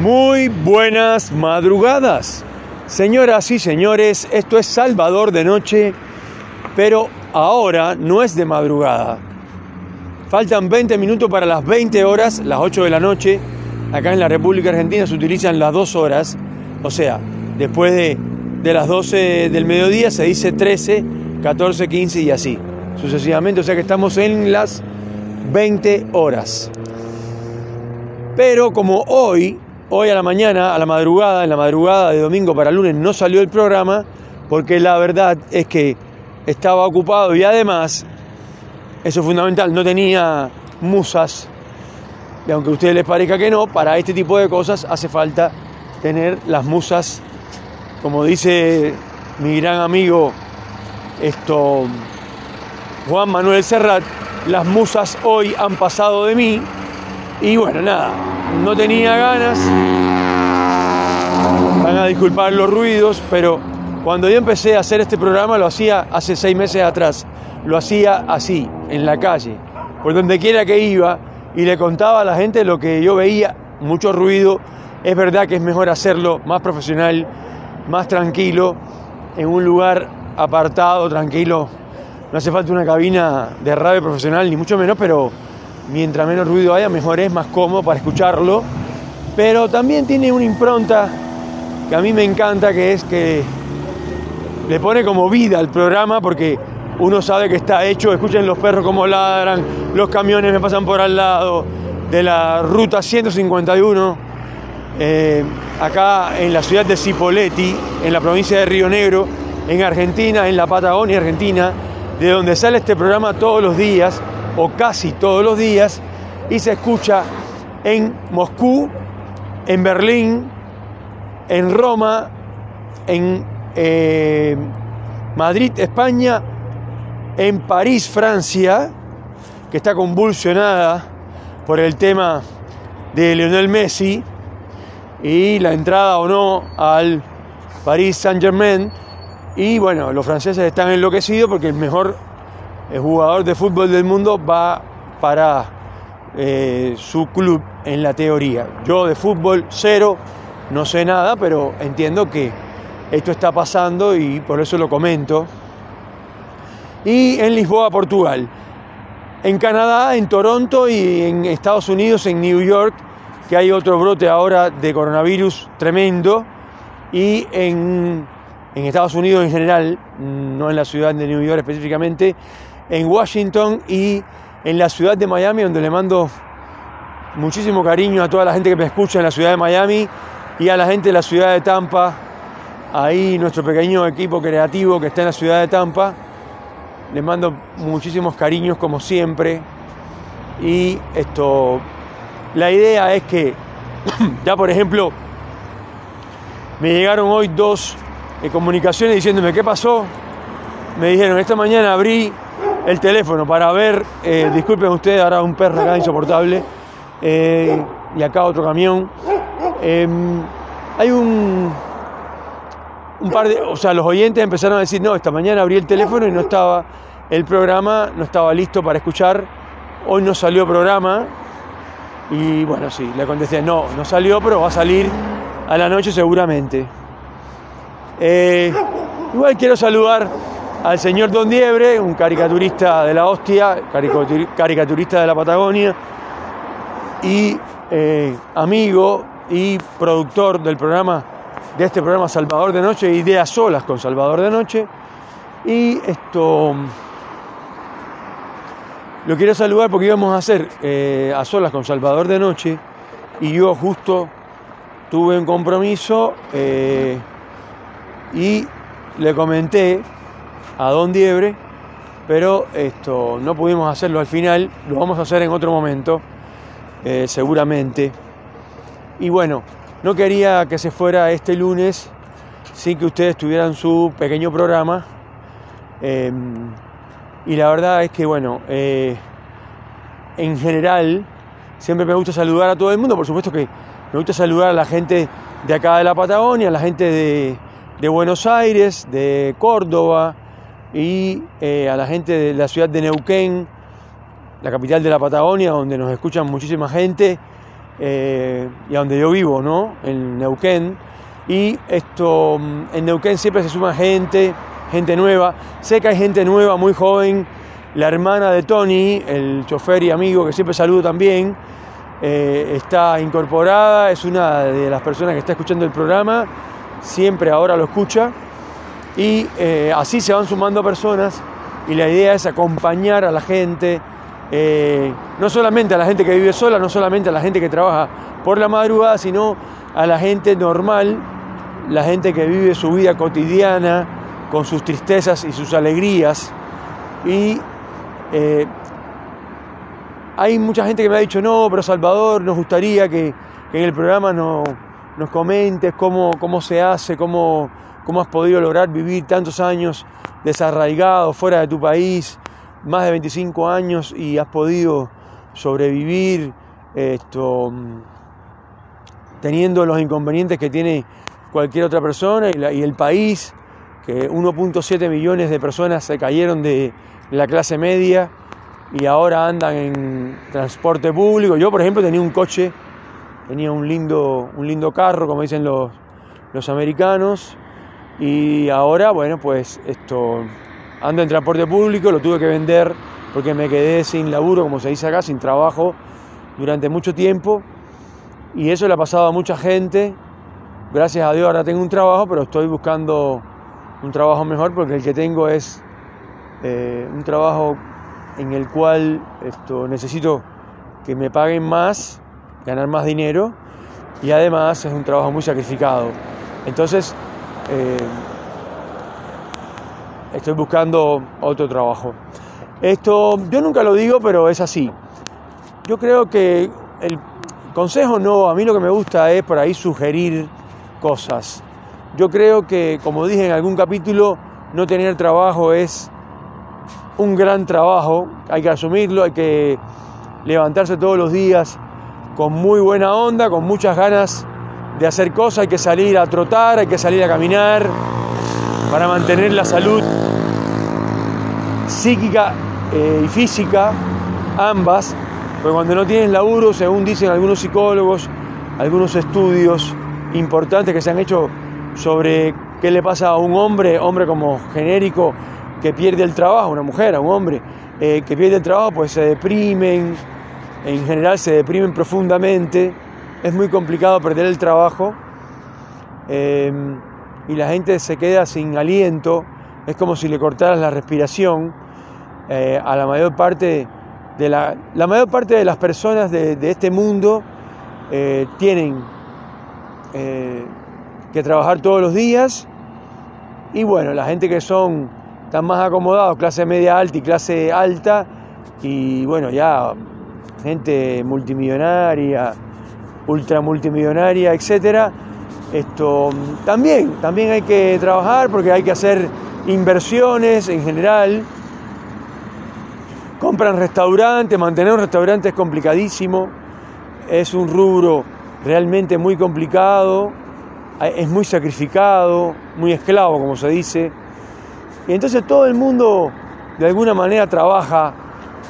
Muy buenas madrugadas. Señoras y señores, esto es Salvador de Noche, pero ahora no es de madrugada. Faltan 20 minutos para las 20 horas, las 8 de la noche. Acá en la República Argentina se utilizan las 2 horas, o sea, después de, de las 12 del mediodía se dice 13, 14, 15 y así, sucesivamente. O sea que estamos en las 20 horas. Pero como hoy Hoy a la mañana, a la madrugada, en la madrugada de domingo para lunes no salió el programa porque la verdad es que estaba ocupado y además, eso es fundamental, no tenía musas. Y aunque a ustedes les parezca que no, para este tipo de cosas hace falta tener las musas, como dice mi gran amigo esto Juan Manuel Serrat, las musas hoy han pasado de mí. Y bueno, nada, no tenía ganas. Van a disculpar los ruidos, pero cuando yo empecé a hacer este programa lo hacía hace seis meses atrás. Lo hacía así, en la calle, por donde quiera que iba, y le contaba a la gente lo que yo veía, mucho ruido. Es verdad que es mejor hacerlo más profesional, más tranquilo, en un lugar apartado, tranquilo. No hace falta una cabina de radio profesional, ni mucho menos, pero mientras menos ruido haya, mejor es, más cómodo para escucharlo. Pero también tiene una impronta que a mí me encanta, que es que le pone como vida al programa porque uno sabe que está hecho, escuchen los perros como ladran, los camiones me pasan por al lado de la ruta 151, eh, acá en la ciudad de Cipolletti, en la provincia de Río Negro, en Argentina, en la Patagonia Argentina, de donde sale este programa todos los días o casi todos los días y se escucha en Moscú, en Berlín, en Roma, en eh, Madrid, España, en París, Francia, que está convulsionada por el tema de Lionel Messi y la entrada o no al París Saint Germain. Y bueno, los franceses están enloquecidos porque el mejor el jugador de fútbol del mundo va para eh, su club en la teoría. Yo de fútbol cero, no sé nada, pero entiendo que esto está pasando y por eso lo comento. Y en Lisboa, Portugal. En Canadá, en Toronto y en Estados Unidos, en New York, que hay otro brote ahora de coronavirus tremendo. Y en, en Estados Unidos en general, no en la ciudad de New York específicamente, en Washington y en la ciudad de Miami, donde le mando muchísimo cariño a toda la gente que me escucha en la ciudad de Miami y a la gente de la ciudad de Tampa. Ahí nuestro pequeño equipo creativo que está en la ciudad de Tampa. Les mando muchísimos cariños como siempre. Y esto, la idea es que, ya por ejemplo, me llegaron hoy dos eh, comunicaciones diciéndome qué pasó. Me dijeron, esta mañana abrí el teléfono para ver, eh, disculpen ustedes, ahora un perro acá insoportable, eh, y acá otro camión. Em, hay un, un par de, o sea, los oyentes empezaron a decir, no, esta mañana abrí el teléfono y no estaba el programa, no estaba listo para escuchar, hoy no salió programa, y bueno, sí, le contesté, no, no salió, pero va a salir a la noche seguramente. Eh, igual quiero saludar al señor Don Diebre, un caricaturista de la hostia, caricaturista de la Patagonia, y eh, amigo y productor del programa, de este programa Salvador de Noche, Ideas Solas con Salvador de Noche. Y esto lo quiero saludar porque íbamos a hacer eh, a solas con Salvador de Noche y yo justo tuve un compromiso eh, y le comenté a Don Diebre, pero esto no pudimos hacerlo al final, lo vamos a hacer en otro momento, eh, seguramente. Y bueno, no quería que se fuera este lunes sin que ustedes tuvieran su pequeño programa. Em, y la verdad es que, bueno, eh, en general, siempre me gusta saludar a todo el mundo, por supuesto que me gusta saludar a la gente de acá de la Patagonia, a la gente de, de Buenos Aires, de Córdoba, y eh, a la gente de la ciudad de Neuquén, la capital de la Patagonia, donde nos escuchan muchísima gente, eh, y a donde yo vivo, ¿no? En Neuquén. Y esto, mm, en Neuquén siempre se suma gente, gente nueva. Sé que hay gente nueva, muy joven. La hermana de Tony, el chofer y amigo que siempre saludo también, eh, está incorporada, es una de las personas que está escuchando el programa, siempre ahora lo escucha. Y eh, así se van sumando personas y la idea es acompañar a la gente, eh, no solamente a la gente que vive sola, no solamente a la gente que trabaja por la madrugada, sino a la gente normal, la gente que vive su vida cotidiana con sus tristezas y sus alegrías. Y eh, hay mucha gente que me ha dicho, no, pero Salvador, nos gustaría que, en el programa nos comentes cómo, cómo se hace, cómo, cómo has podido lograr vivir tantos años desarraigado fuera de tu país, más de 25 años y has podido sobrevivir esto, teniendo los inconvenientes que tiene cualquier otra persona y, el país, que 1.7 millones de personas se cayeron de la clase media y ahora andan en transporte público. Yo, por ejemplo, tenía un coche, tenía un lindo, un lindo carro, como dicen los, los americanos, y ahora, bueno, pues esto, ando en transporte público, lo tuve que vender porque me quedé sin laburo, como se dice acá, sin trabajo durante mucho tiempo. Y eso le ha pasado a mucha gente. Gracias a Dios ahora tengo un trabajo, pero estoy buscando un trabajo mejor porque el que tengo es eh, un trabajo en el cual esto, necesito que me paguen más, ganar más dinero y además es un trabajo muy sacrificado. Entonces, eh, estoy buscando otro trabajo. Esto yo nunca lo digo, pero es así. Yo creo que el consejo no, a mí lo que me gusta es por ahí sugerir cosas. Yo creo que, como dije en algún capítulo, no tener trabajo es un gran trabajo, hay que asumirlo, hay que levantarse todos los días con muy buena onda, con muchas ganas de hacer cosas, hay que salir a trotar, hay que salir a caminar para mantener la salud psíquica eh, y física, ambas, porque cuando no tienes laburo, según dicen algunos psicólogos, algunos estudios importantes que se han hecho sobre qué le pasa a un hombre, hombre como genérico, que pierde el trabajo, una mujer, a un hombre, eh, que pierde el trabajo, pues se deprimen, en general se deprimen profundamente, es muy complicado perder el trabajo em, y la gente se queda sin aliento, es como si le cortaras la respiración eh, a la mayor parte de la, la mayor parte de las personas de, este mundo eh, tienen eh, que trabajar todos los días. Y bueno, la gente que son tan más acomodados, clase media alta y clase alta y bueno, ya gente multimillonaria, ultra multimillonaria, etcétera. Esto también, también hay que trabajar porque hay que hacer inversiones en general. Compran restaurantes, mantener un restaurante es complicadísimo, es un rubro realmente muy complicado, es muy sacrificado, muy esclavo, como se dice. Y entonces todo el mundo de alguna manera trabaja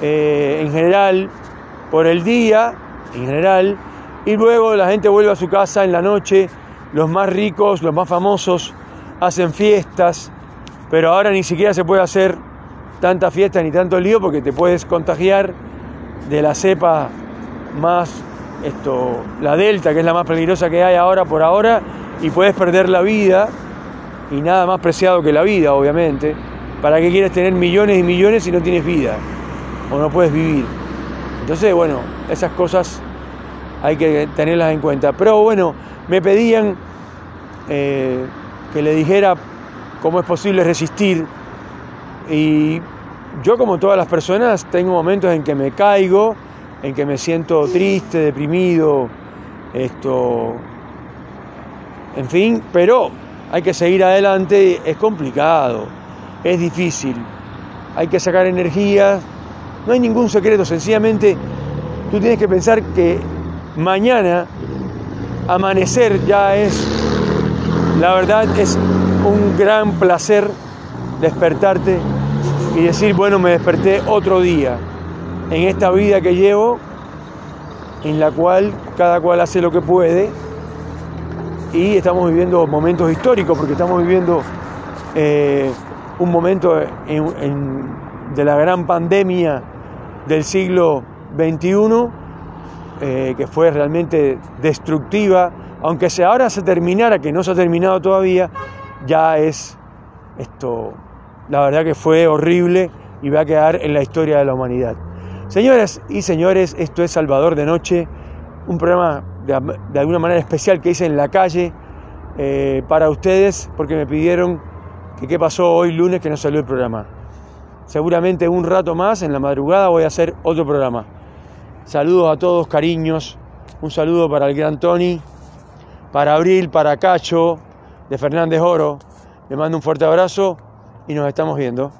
eh, en general por el día, en general, y luego la gente vuelve a su casa en la noche, los más ricos, los más famosos, hacen fiestas, pero ahora ni siquiera se puede hacer tanta fiesta ni tanto lío porque te puedes contagiar de la cepa más, esto, la delta, que es la más peligrosa que hay ahora por ahora, y puedes perder la vida, y nada más preciado que la vida, obviamente. ¿Para qué quieres tener millones y millones si no tienes vida? O no puedes vivir. Entonces, bueno, esas cosas hay que tenerlas en cuenta. Pero bueno, me pedían eh, que le dijera cómo es posible resistir y yo como todas las personas tengo momentos en que me caigo, en que me siento triste, deprimido, esto, en fin, pero hay que seguir adelante, es complicado, es difícil, hay que sacar energía, no hay ningún secreto, sencillamente tú tienes que pensar que mañana amanecer ya es, la verdad es un gran placer despertarte y decir, bueno, me desperté otro día. En esta vida que llevo, en la cual cada cual hace lo que puede y estamos viviendo momentos históricos porque estamos viviendo eh, un momento de la gran pandemia del siglo XXI eh, que fue realmente destructiva, aunque se ahora se terminara, que no se ha terminado todavía, ya es esto, la verdad que fue horrible y va a quedar en la historia de la humanidad. Señoras y señores, esto es Salvador de Noche, un programa de, alguna manera especial que hice en la calle eh, para ustedes, porque me pidieron que qué pasó hoy lunes que no salió el programa. Seguramente un rato más, en la madrugada, voy a hacer otro programa. Saludos a todos, cariños. Un saludo para el gran Tony, para Abril, para Cacho, de Fernández Oro. Le mando un fuerte abrazo y nos estamos viendo.